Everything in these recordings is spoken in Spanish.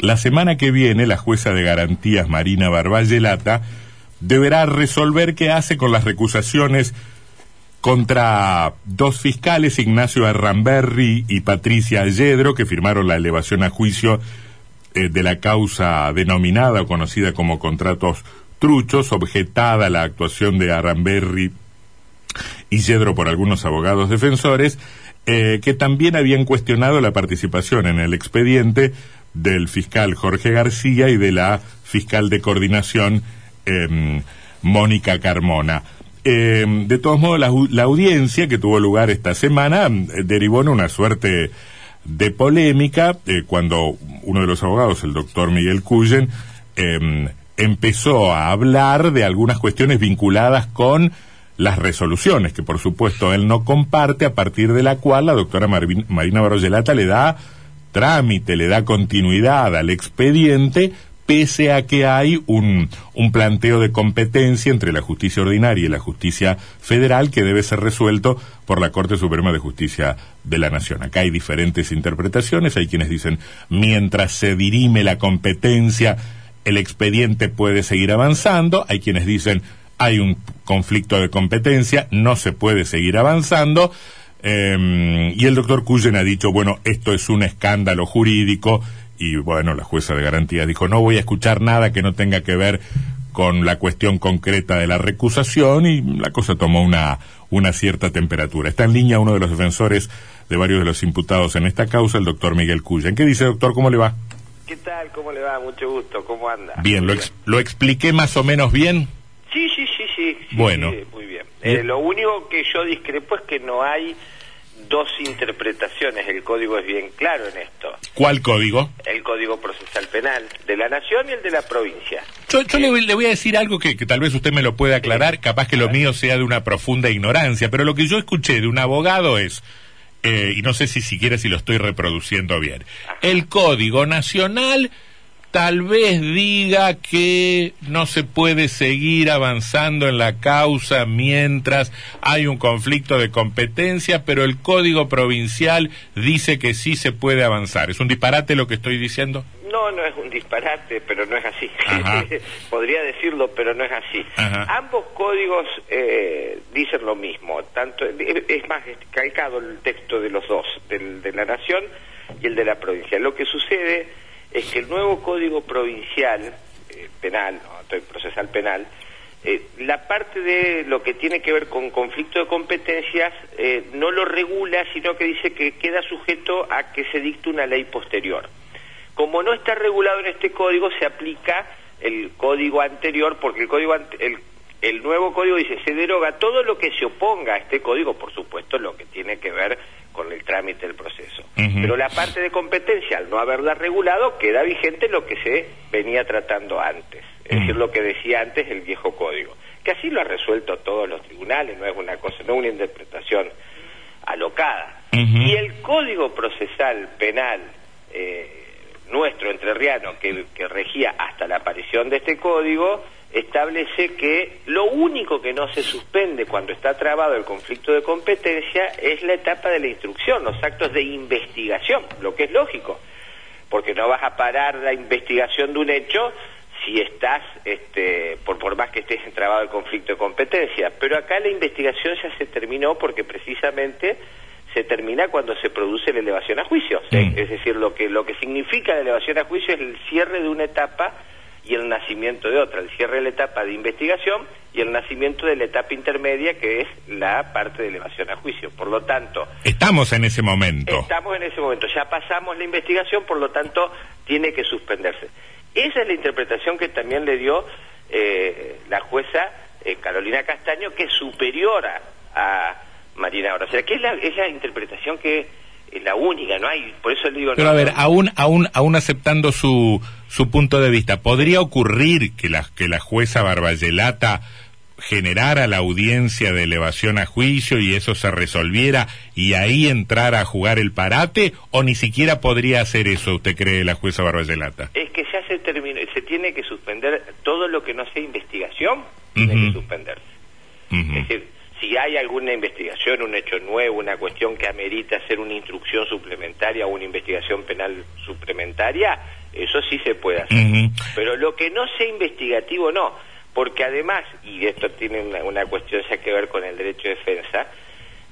La semana que viene, la jueza de garantías Marina Barballelata deberá resolver qué hace con las recusaciones contra dos fiscales, Ignacio Arramberri y Patricia Yedro, que firmaron la elevación a juicio eh, de la causa denominada o conocida como contratos truchos, objetada la actuación de Arramberri y Yedro por algunos abogados defensores, eh, que también habían cuestionado la participación en el expediente del fiscal Jorge García y de la fiscal de coordinación em, Mónica Carmona. Em, de todos modos, la, audiencia que tuvo lugar esta semana em, derivó en una suerte de polémica eh, cuando uno de los abogados, el doctor Miguel Cuyen, empezó a hablar de algunas cuestiones vinculadas con las resoluciones, que por supuesto él no comparte, a partir de la cual la doctora Marina Barroyelata le da trámite, le da continuidad al expediente, pese a que hay un, un planteo de competencia entre la justicia ordinaria y la justicia federal que debe ser resuelto por la Corte Suprema de Justicia de la Nación. Acá hay diferentes interpretaciones, hay quienes dicen, mientras se dirime la competencia, el expediente puede seguir avanzando, hay quienes dicen, hay un conflicto de competencia, no se puede seguir avanzando. Em, y el doctor Cuyen ha dicho, bueno, esto es un escándalo jurídico. Y bueno, la jueza de garantía dijo, no voy a escuchar nada que no tenga que ver con la cuestión concreta de la recusación y la cosa tomó una, una cierta temperatura. Está en línea uno de los defensores de varios de los imputados en esta causa, el doctor Miguel Cuyen. ¿Qué dice, doctor? ¿Cómo le va? ¿Qué tal? ¿Cómo le va? Mucho gusto. ¿Cómo anda? Bien, ¿lo, ¿lo expliqué más o menos bien? Sí, sí, sí, sí. bueno. bien. Eh, lo único que yo discrepo es que no hay dos interpretaciones. El código es bien claro en esto. ¿Cuál código? El código procesal penal de la nación y el de la provincia. Yo, le, voy a decir algo que, tal vez usted me lo pueda aclarar, capaz que lo mío sea de una profunda ignorancia, pero lo que yo escuché de un abogado es, eh, y no sé si siquiera si lo estoy reproduciendo bien, el código nacional tal vez diga que no se puede seguir avanzando en la causa mientras hay un conflicto de competencia, pero el Código Provincial dice que sí se puede avanzar. ¿Es un disparate lo que estoy diciendo? No, no es un disparate, pero no es así. Podría decirlo, pero no es así. Ambos códigos eh, dicen lo mismo. Tanto es más calcado el texto de los dos, del de la nación y el de la provincia. Lo que sucede es que el nuevo Código Provincial eh, Penal, ¿no? procesal penal, eh, la parte de lo que tiene que ver con conflicto de competencias eh, no lo regula, sino que dice que queda sujeto a que se dicte una ley posterior. Como no está regulado en este código, se aplica el código anterior, porque el código el, el nuevo código dice se deroga todo lo que se oponga a este código, por supuesto, lo que tiene que ver con el trámite del proceso. Pero la parte de competencia, al no haberla regulado, queda vigente lo que se venía tratando antes, es decir, lo que decía antes el viejo código, que así lo ha resuelto todos los tribunales, no es una cosa, no es una interpretación alocada. Y el código procesal penal eh, nuestro entrerriano, que, que regía hasta la aparición de este código, establece que lo único que no se suspende cuando está trabado el conflicto de competencia es la etapa de la instrucción, los actos de investigación, lo que es lógico, porque no vas a parar la investigación de un hecho si estás, este, por, por más que estés trabado el conflicto de competencia. Pero acá la investigación ya se terminó porque precisamente se termina cuando se produce la elevación a juicio. Es decir, lo que, lo que significa la elevación a juicio es el cierre de una etapa y el nacimiento de otra, el cierre de la etapa de investigación y el nacimiento de la etapa intermedia que es la parte de elevación a juicio. Por lo tanto... Estamos en ese momento. Estamos en ese momento, ya pasamos la investigación, por lo tanto tiene que suspenderse. Esa es la interpretación que también le dio eh, la jueza eh, Carolina Castaño, que es superior a, Marina Ahora. O sea, que es la, es la interpretación que es la única, no hay, por eso le digo... Pero a ver, aún, aún, aún aceptando su, su punto de vista, ¿podría ocurrir que la, que la jueza Barballelata generara la audiencia de elevación a juicio y eso se resolviera y ahí entrara a jugar el parate o ni siquiera podría hacer eso, usted cree, la jueza Barballelata? Es que ya se terminó, se tiene que suspender todo lo que no sea investigación, tiene que suspenderse. Es decir, si hay alguna investigación, un hecho nuevo, una cuestión que amerita hacer una instrucción suplementaria o una investigación penal suplementaria, Eso sí se puede hacer. Pero lo que no sea investigativo, no. Porque además, y esto tiene una, cuestión ya que ver con el derecho de defensa,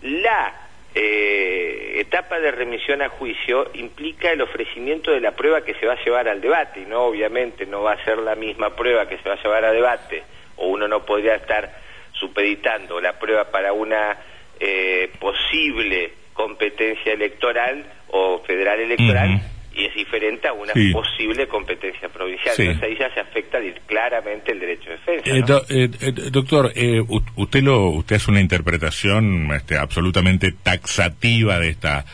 la eh, etapa de remisión a juicio implica el ofrecimiento de la prueba que se va a llevar al debate, y no obviamente no va a ser la misma prueba que se va a llevar a debate, o uno no podría estar supeditando la prueba para una eh, posible competencia electoral o federal electoral y es diferente a una posible competencia provincial. Entonces ahí ya se afecta claramente el derecho de defensa. Eh, eh, doctor, usted lo usted hace una interpretación este, absolutamente taxativa de esta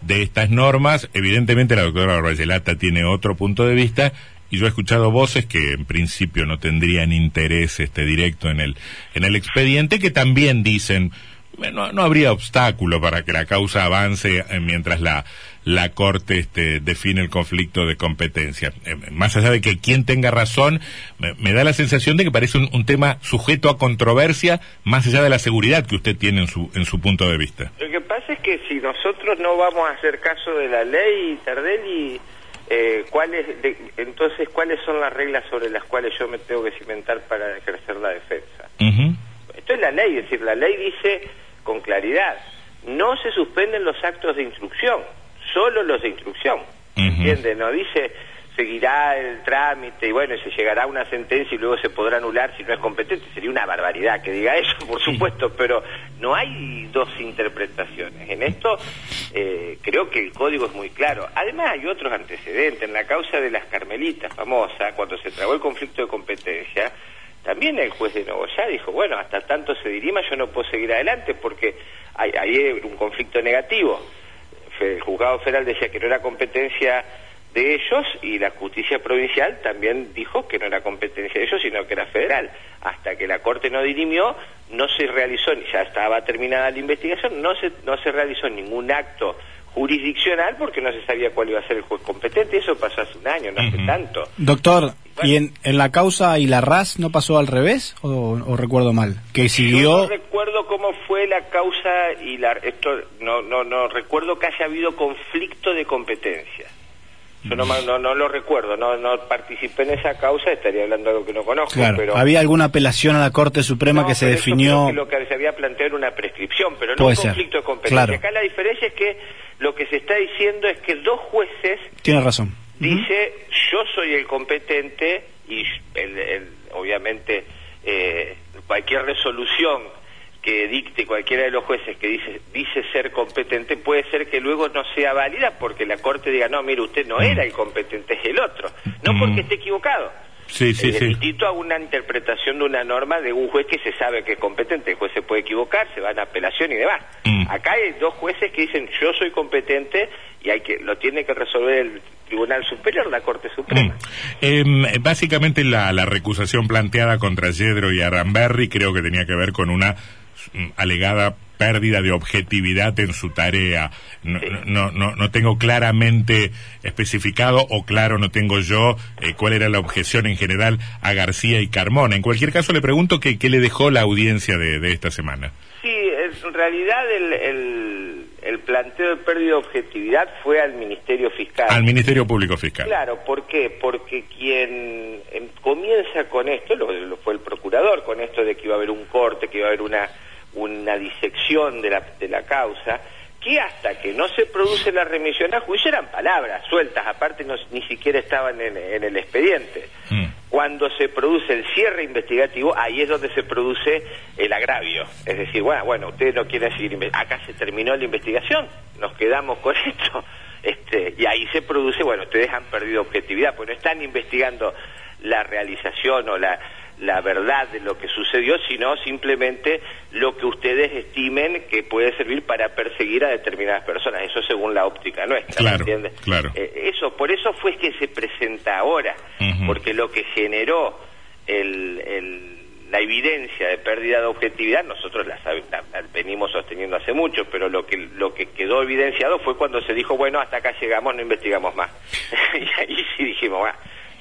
de estas normas. Evidentemente la doctora Rayelata tiene otro punto de vista y yo he escuchado voces que en principio no tendrían interés este directo en el en el expediente que también dicen no, no habría obstáculo para que la causa avance eh, mientras la la corte este, define el conflicto de competencia. Eh, más allá de que quien tenga razón, me, da la sensación de que parece un, tema sujeto a controversia, más allá de la seguridad que usted tiene en su en su punto de vista. Lo que pasa es que si nosotros no vamos a hacer caso de la ley, Tardelli eh, ¿cuáles, entonces, ¿cuáles son las reglas sobre las cuales yo me tengo que cimentar para ejercer la defensa? Esto es la ley, es decir, la ley dice con claridad, no se suspenden los actos de instrucción, solo los de instrucción. ¿Entiende? No dice seguirá el trámite y bueno, se llegará a una sentencia y luego se podrá anular si no es competente. Sería una barbaridad que diga eso, por supuesto, pero no hay dos interpretaciones. En esto eh, creo que el código es muy claro. Además hay otros antecedentes. En la causa de las Carmelitas, famosa, cuando se trabó el conflicto de competencia, también el juez de ya dijo, bueno, hasta tanto se dirima yo no puedo seguir adelante porque hay, hay un conflicto negativo. El juzgado federal decía que no era competencia de ellos y la justicia provincial también dijo que no era competencia de ellos, sino que era federal. Hasta que la Corte no dirimió, no se realizó, ya estaba terminada la investigación, no se, no se realizó ningún acto jurisdiccional porque no se sabía cuál iba a ser el juez competente. Eso pasó hace un año, no hace tanto. Doctor, ¿y en, en, la causa y la RAS no pasó al revés o, recuerdo mal? Que siguió... no recuerdo cómo fue la causa y la... Esto, no, no, no recuerdo que haya habido conflicto de competencia. Yo no, no, lo recuerdo, no, no participé en esa causa, estaría hablando de algo que no conozco. pero ¿Había alguna apelación a la Corte Suprema que se definió? lo que se había planteado era una prescripción, pero no un conflicto de competencia. Acá la diferencia es que lo que se está diciendo es que dos jueces... Tiene razón. Dice, yo soy el competente y el, obviamente eh, cualquier resolución que dicte cualquiera de los jueces que dice, dice ser competente puede ser que luego no sea válida porque la Corte diga, no, mire, usted no mm. era el competente, es el otro. No porque mm. esté equivocado. Sí, sí, es distinto a una interpretación de una norma de un juez que se sabe que es competente. El juez se puede equivocar, se va a apelación y demás. Mm. Acá hay dos jueces que dicen yo soy competente y hay que lo tiene que resolver el Tribunal Superior, la Corte Suprema. Em, básicamente la, la recusación planteada contra Yedro y Aramberri creo que tenía que ver con una Mm, alegada pérdida de objetividad en su tarea. No, no, no, tengo claramente especificado o claro no tengo yo eh, cuál era la objeción en general a García y Carmona. En cualquier caso le pregunto qué, qué le dejó la audiencia de, de esta semana. Sí, en realidad el, el, el, planteo de pérdida de objetividad fue al Ministerio Fiscal. Al Ministerio Público Fiscal. Claro, ¿por qué? Porque quien em, comienza con esto, lo fue el procurador, con esto de que iba a haber un corte, que iba a haber una una disección de la, de la causa, que hasta que no se produce la remisión a juicio eran palabras sueltas, aparte no, ni siquiera estaban en, el expediente. Mm. Cuando se produce el cierre investigativo, ahí es donde se produce el agravio. Es decir, bueno, bueno, ustedes no quieren seguir, acá se terminó la investigación, nos quedamos con esto, este, y ahí se produce, bueno, ustedes han perdido objetividad, pues no están investigando la realización o la la verdad de lo que sucedió, sino simplemente lo que ustedes estimen que puede servir para perseguir a determinadas personas. Eso según la óptica nuestra, claro, ¿entiendes? Claro. Eh, eso, por eso fue que se presenta ahora, porque lo que generó el, la evidencia de pérdida de objetividad, nosotros la, venimos sosteniendo hace mucho, pero lo que, lo que quedó evidenciado fue cuando se dijo, bueno, hasta acá llegamos, no investigamos más. y ahí sí dijimos, ah,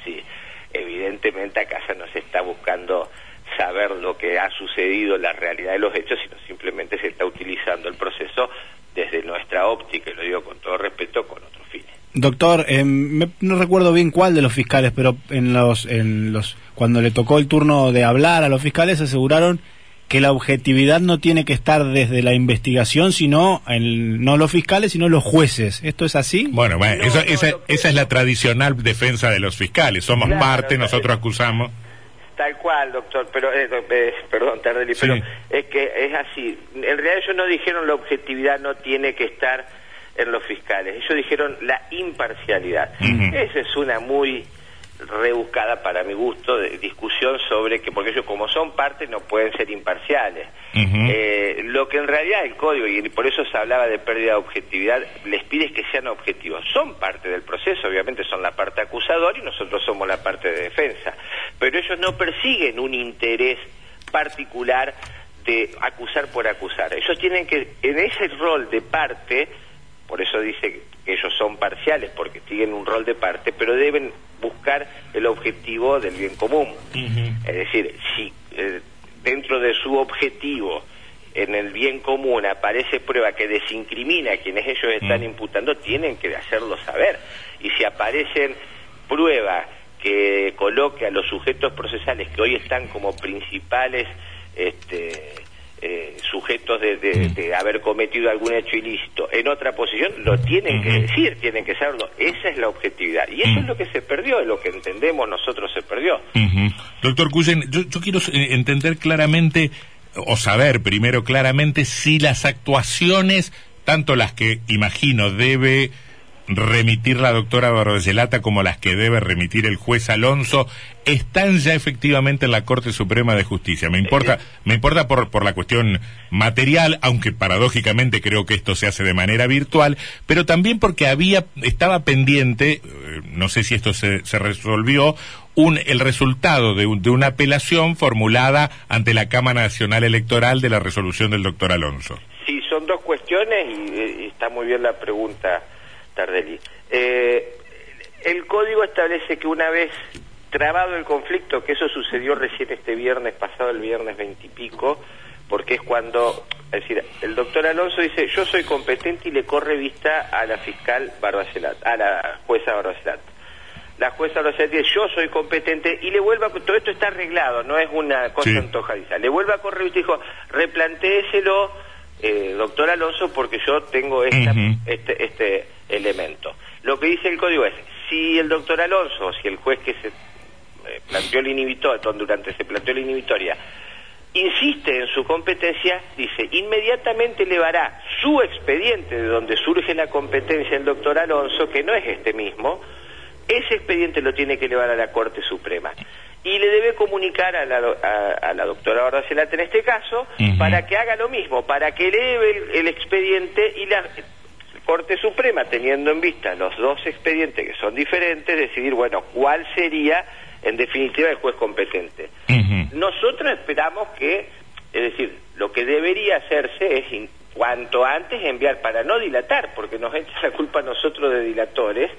sí evidentemente acá ya no se está buscando saber lo que ha sucedido, la realidad de los hechos, sino simplemente se está utilizando el proceso desde nuestra óptica, y lo digo con todo respeto, con otros fines. Doctor, eh, no recuerdo bien cuál de los fiscales, pero en los, en los, cuando le tocó el turno de hablar a los fiscales aseguraron que la objetividad no tiene que estar desde la investigación, sino en, no los fiscales, sino los jueces. ¿Esto es así? Bueno, esa, es la tradicional defensa de los fiscales. Somos parte, nosotros acusamos. Tal cual, doctor, pero, eh, eh, perdón, Tardelli, pero es que es así. En realidad ellos no dijeron la objetividad no tiene que estar en los fiscales, ellos dijeron la imparcialidad. Esa es una muy rebuscada para mi gusto de discusión sobre que porque ellos como son parte no pueden ser imparciales. Eh, lo que en realidad el código y por eso se hablaba de pérdida de objetividad les pide es que sean objetivos. Son parte del proceso obviamente son la parte acusadora y nosotros somos la parte de defensa. Pero ellos no persiguen un interés particular de acusar por acusar. Ellos tienen que en ese rol de parte por eso dice que ellos son parciales, porque tienen un rol de parte, pero deben buscar el objetivo del bien común. Es decir, si eh, dentro de su objetivo en el bien común aparece prueba que desincrimina a quienes ellos están imputando, tienen que hacerlo saber. Y si aparecen pruebas que coloque a los sujetos procesales que hoy están como principales este, eh, sujetos de, haber cometido algún hecho ilícito en otra posición, lo tienen que decir, tienen que saberlo. Esa es la objetividad. Y eso es lo que se perdió, es lo que entendemos nosotros se perdió. Doctor Cuyen, yo, yo quiero eh, entender claramente, o saber primero claramente, si las actuaciones, tanto las que imagino debe remitir la doctora Barroselata como las que debe remitir el juez Alonso están ya efectivamente en la Corte Suprema de Justicia. Me importa, me importa por, por la cuestión material, aunque paradójicamente creo que esto se hace de manera virtual, pero también porque había, estaba pendiente, eh, no sé si esto se, resolvió, un, el resultado de, de una apelación formulada ante la Cámara Nacional Electoral de la resolución del doctor Alonso. Sí, son dos cuestiones y está muy bien la pregunta Tardelli. Eh, el código establece que una vez trabado el conflicto, que eso sucedió recién este viernes pasado, el viernes veintipico, porque es cuando, es decir, el doctor Alonso dice, yo soy competente y le corre vista a la fiscal Barbacelat, a la jueza Barbacelat. La jueza Barbacelat dice, yo soy competente y le vuelve a, todo esto está arreglado, no es una cosa antojadiza, le vuelve a correr vista y dijo, replantéeselo, eh, doctor Alonso, porque yo tengo esta, este, este elemento. Lo que dice el código es, si el doctor Alonso, si el juez que se eh, planteó el inhibitoria, durante se planteó la inhibitoria, insiste en su competencia, dice, inmediatamente elevará su expediente de donde surge la competencia del doctor Alonso, que no es este mismo, ese expediente lo tiene que elevar a la Corte Suprema y le debe comunicar a la, a, la doctora en este caso para que haga lo mismo, para que eleve el expediente y la Corte Suprema, teniendo en vista los dos expedientes que son diferentes, decidir, bueno, cuál sería en definitiva el juez competente. Nosotros esperamos que, es decir, lo que debería hacerse es cuanto antes enviar para no dilatar, porque nos echa la culpa a nosotros de dilatores,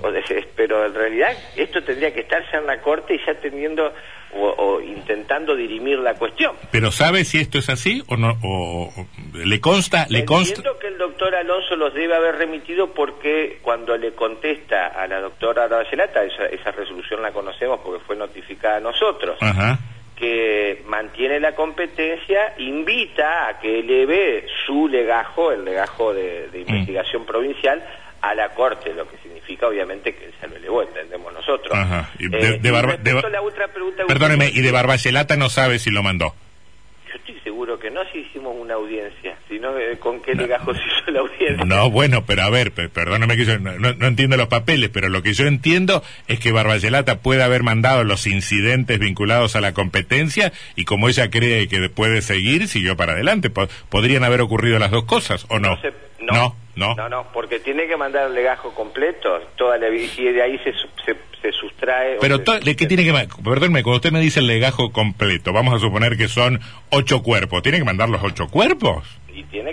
o pero en realidad esto tendría que estarse en la Corte y ya teniendo o, intentando dirimir la cuestión. Pero ¿sabe si esto es así o no? O, ¿Le consta? ¿Le consta? que el doctor Alonso los debe haber remitido porque cuando le contesta a la doctora Aracelata, esa, esa resolución la conocemos porque fue notificada a nosotros, que mantiene la competencia, invita a que eleve su legajo, el legajo de, mm. investigación provincial, a la Corte, lo que significa obviamente que se lo elevó, entendemos nosotros. Ajá. Y de, eh, la otra pregunta, Perdóneme, ¿y de Barbacelata no sabe si lo mandó? Yo estoy seguro que no si hicimos una audiencia, sino eh, con qué se hizo la audiencia. No, bueno, pero a ver, perdóneme que yo no, no, entiendo los papeles, pero lo que yo entiendo es que Barbacelata puede haber mandado los incidentes vinculados a la competencia y como ella cree que puede seguir, siguió para adelante. ¿Podrían haber ocurrido las dos cosas o no? no. No. No, porque tiene que mandar el legajo completo, toda la y de ahí se, se, sustrae. Pero, ¿de qué tiene que Perdónme, cuando usted me dice el legajo completo, vamos a suponer que son ocho cuerpos, ¿tiene que mandar los ocho cuerpos?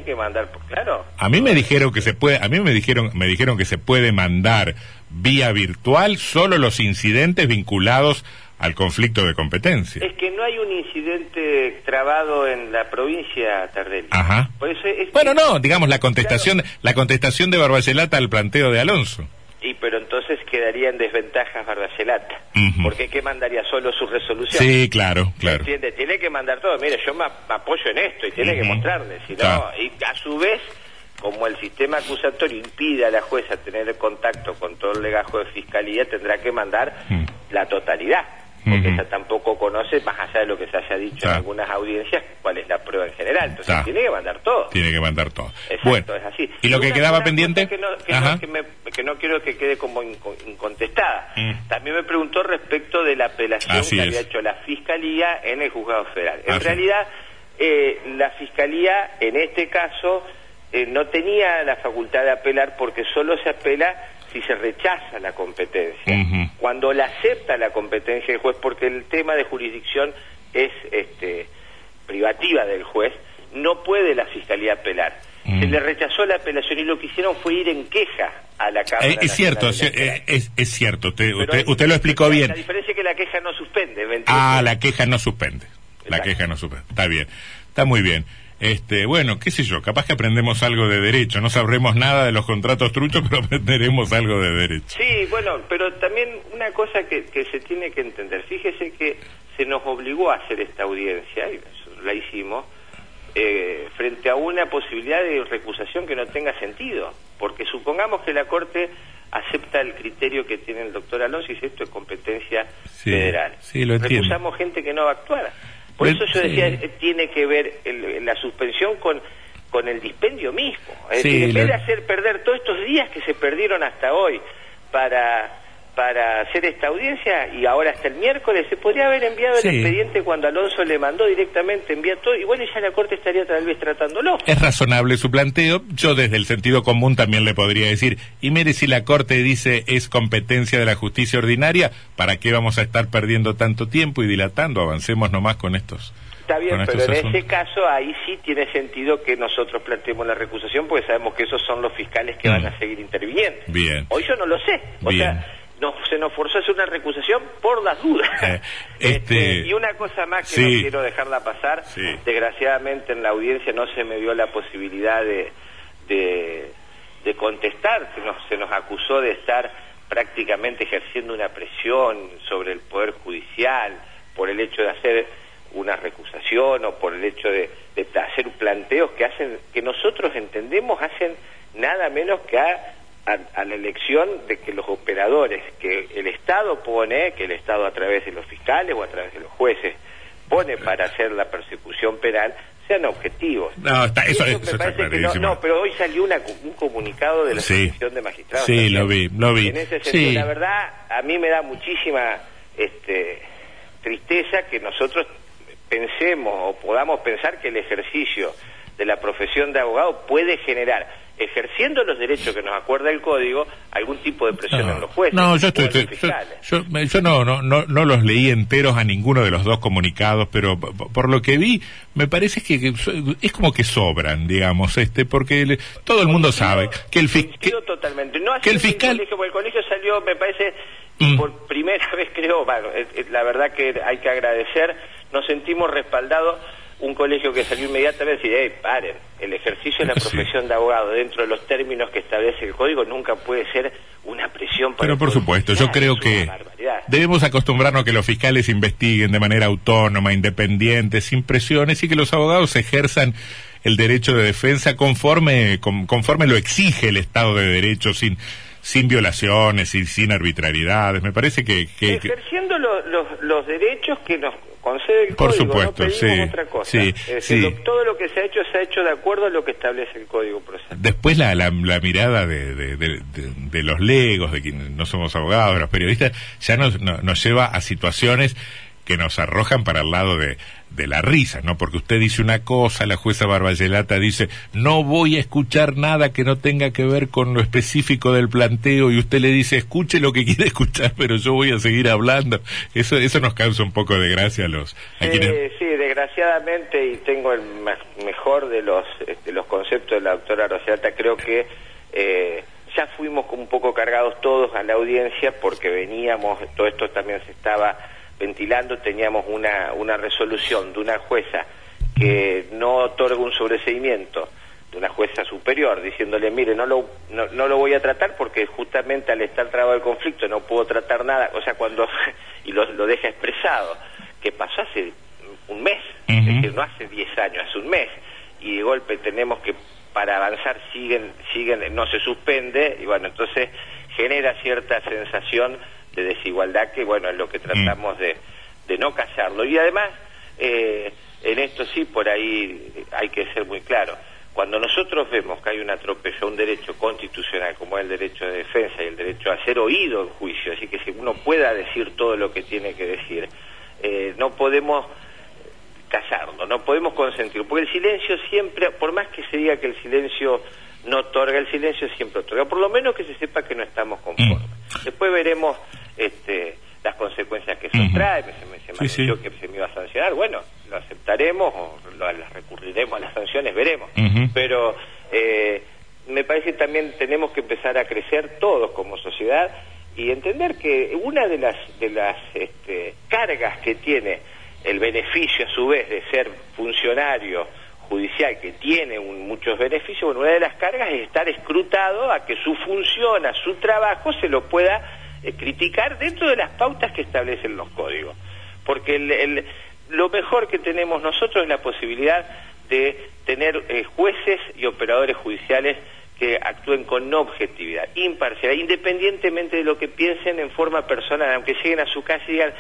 Tiene que mandar, pues, claro. A mí me dijeron que se puede, a mí me dijeron, me dijeron que se puede mandar vía virtual solo los incidentes vinculados al conflicto de competencia. Es que no hay un incidente trabado en la provincia Tardelli. Ajá. bueno, no, digamos la contestación, la contestación de Barbacelata al planteo de Alonso. Y pero quedaría en desventaja Barbacelata. Porque ¿qué mandaría solo su resolución? Sí, claro, claro. ¿Entiende? Tiene que mandar todo. Mire, yo me, apoyo en esto y tiene que mostrarle. Si no, y a su vez, como el sistema acusatorio impide a la jueza tener contacto con todo el legajo de fiscalía, tendrá que mandar la totalidad porque ella tampoco conoce, más allá de lo que se haya dicho en algunas audiencias, cuál es la prueba en general. Entonces tiene que mandar todo. Tiene que mandar todo. Exacto, es así. ¿Y lo que quedaba pendiente? Que no, que, no, quiero que quede como incontestada. Mm. También me preguntó respecto de la apelación que había hecho la Fiscalía en el Juzgado Federal. En realidad, eh, la Fiscalía, en este caso, eh, no tenía la facultad de apelar porque solo se apela si se rechaza la competencia. Cuando la acepta la competencia del juez, porque el tema de jurisdicción es este, privativa del juez, no puede la fiscalía apelar. Se le rechazó la apelación y lo que hicieron fue ir en queja a la Cámara. Eh, es, cierto, eh, es, es, cierto, usted, usted, lo explicó bien. La diferencia es que la queja no suspende. ah, la queja no suspende. La queja no suspende. Está bien, está muy bien. Este, bueno, qué sé yo, capaz que aprendemos algo de derecho, no sabremos nada de los contratos truchos, pero aprenderemos algo de derecho. Sí, bueno, pero también una cosa que, se tiene que entender, fíjese que se nos obligó a hacer esta audiencia, y la hicimos, eh, frente a una posibilidad de recusación que no tenga sentido, porque supongamos que la Corte acepta el criterio que tiene el doctor Alonso y dice esto es competencia federal. Sí, lo Recusamos gente que no va a actuar. Por eso yo decía, tiene que ver la suspensión con, con el dispendio mismo. Es decir, en vez de hacer perder todos estos días que se perdieron hasta hoy para para hacer esta audiencia y ahora hasta el miércoles se podría haber enviado el expediente cuando Alonso le mandó directamente, envía todo, igual ya la Corte estaría tal vez tratándolo. Es razonable su planteo, yo desde el sentido común también le podría decir, y mire si la Corte dice es competencia de la justicia ordinaria, ¿para qué vamos a estar perdiendo tanto tiempo y dilatando? Avancemos nomás con estos. Está bien, pero en ese caso ahí sí tiene sentido que nosotros planteemos la recusación porque sabemos que esos son los fiscales que van mm. a seguir interviniendo. Bien. Hoy yo no lo sé. O sea, se nos forzó a hacer una recusación por las dudas. Eh, este, este... y una cosa más que no quiero dejarla pasar, desgraciadamente en la audiencia no se me dio la posibilidad de, de, contestar, se nos, se nos acusó de estar prácticamente ejerciendo una presión sobre el Poder Judicial por el hecho de hacer una recusación o por el hecho de, de hacer planteos que hacen que nosotros entendemos hacen nada menos que a a, la elección de que los operadores que el Estado pone, que el Estado a través de los fiscales o a través de los jueces pone para hacer la persecución penal, sean objetivos. No, eso, no, pero hoy salió un comunicado de la Asociación de Magistrados. Sí, lo vi, lo vi. En ese sentido, la verdad, a mí me da muchísima este, tristeza que nosotros pensemos o podamos pensar que el ejercicio de la profesión de abogado puede generar ejerciendo los derechos que nos acuerda el código, algún tipo de presión en los jueces. No, yo, estoy, yo, no, no, no, los leí enteros a ninguno de los dos comunicados, pero por lo que vi, me parece que es como que sobran, digamos, este, porque todo el mundo sabe que el, fiscal... totalmente. No que el fiscal... El colegio, el colegio salió, me parece, mm. por primera vez creo, bueno, la verdad que hay que agradecer, nos sentimos respaldados un colegio que salió inmediatamente y hey, paren, el ejercicio de la profesión de abogado dentro de los términos que establece el código nunca puede ser una presión para... Pero por supuesto, yo creo que debemos acostumbrarnos a que los fiscales investiguen de manera autónoma, independiente, sin presiones y que los abogados ejerzan el derecho de defensa conforme, conforme lo exige el Estado de Derecho, sin sin violaciones y sin arbitrariedades. Me parece que... Ejerciendo los derechos que nos concede el Por supuesto, sí, otra cosa. Sí, todo lo que se ha hecho se ha hecho de acuerdo a lo que establece el Código Procesal. Después la, la, mirada de, de, los legos, de quienes no somos abogados, de los periodistas, ya nos, nos lleva a situaciones que nos arrojan para el lado de, de la risa, ¿no? Porque usted dice una cosa, la jueza Barbayelata dice, no voy a escuchar nada que no tenga que ver con lo específico del planteo, y usted le dice, escuche lo que quiere escuchar, pero yo voy a seguir hablando. Eso, eso nos causa un poco de gracia a los... A Sí, desgraciadamente, y tengo el mejor de los, este, los conceptos de la doctora Barbayelata, creo que... Eh, ya fuimos un poco cargados todos a la audiencia porque veníamos, todo esto también se estaba ventilando teníamos una, una resolución de una jueza que no otorga un sobreseimiento de una jueza superior diciéndole, mire, no lo, no, no, lo voy a tratar porque justamente al estar trabado el conflicto no puedo tratar nada, o sea, cuando, y lo, lo deja expresado, que pasó hace un mes, es decir, no hace 10 años, hace un mes, y de golpe tenemos que, para avanzar, siguen, siguen, no se suspende, y bueno, entonces genera cierta sensación de desigualdad que, bueno, es lo que tratamos de, de no callarlo. Y además, eh, en esto sí, por ahí hay que ser muy claro cuando nosotros vemos que hay un atropello a un derecho constitucional como es el derecho de defensa y el derecho a ser oído en juicio, así que si uno pueda decir todo lo que tiene que decir, eh, no podemos casarnos, no podemos consentir, porque el silencio siempre, por más que se diga que el silencio no otorga, el silencio siempre otorga, por lo menos que se sepa que no estamos conformes. Mm. Después veremos este, las consecuencias que eso trae, se, se que se me iba a sancionar, bueno, lo aceptaremos o lo, recurriremos a las sanciones, veremos. Pero eh, me parece que también tenemos que empezar a crecer todos como sociedad y entender que una de las, de las este, cargas que tiene el beneficio a su vez de ser funcionario judicial que tiene muchos beneficios, bueno, una de las cargas es estar escrutado a que su función, a su trabajo se lo pueda eh, criticar dentro de las pautas que establecen los códigos. Porque el, lo mejor que tenemos nosotros es la posibilidad de tener eh, jueces y operadores judiciales que actúen con objetividad, imparcial, independientemente de lo que piensen en forma personal, aunque lleguen a su casa y digan,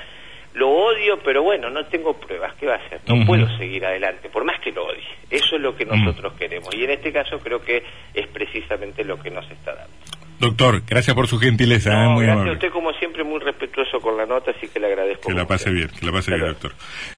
lo odio, pero bueno, no tengo pruebas, ¿qué va a hacer? No puedo seguir adelante, por más que lo odie. Eso es lo que nosotros queremos. Y en este caso creo que es precisamente lo que nos está dando. Doctor, gracias por su gentileza. ¿eh? muy gracias a usted, como siempre, muy respetuoso con la nota, así que le agradezco. Que la pase bien, que la pase bien, doctor.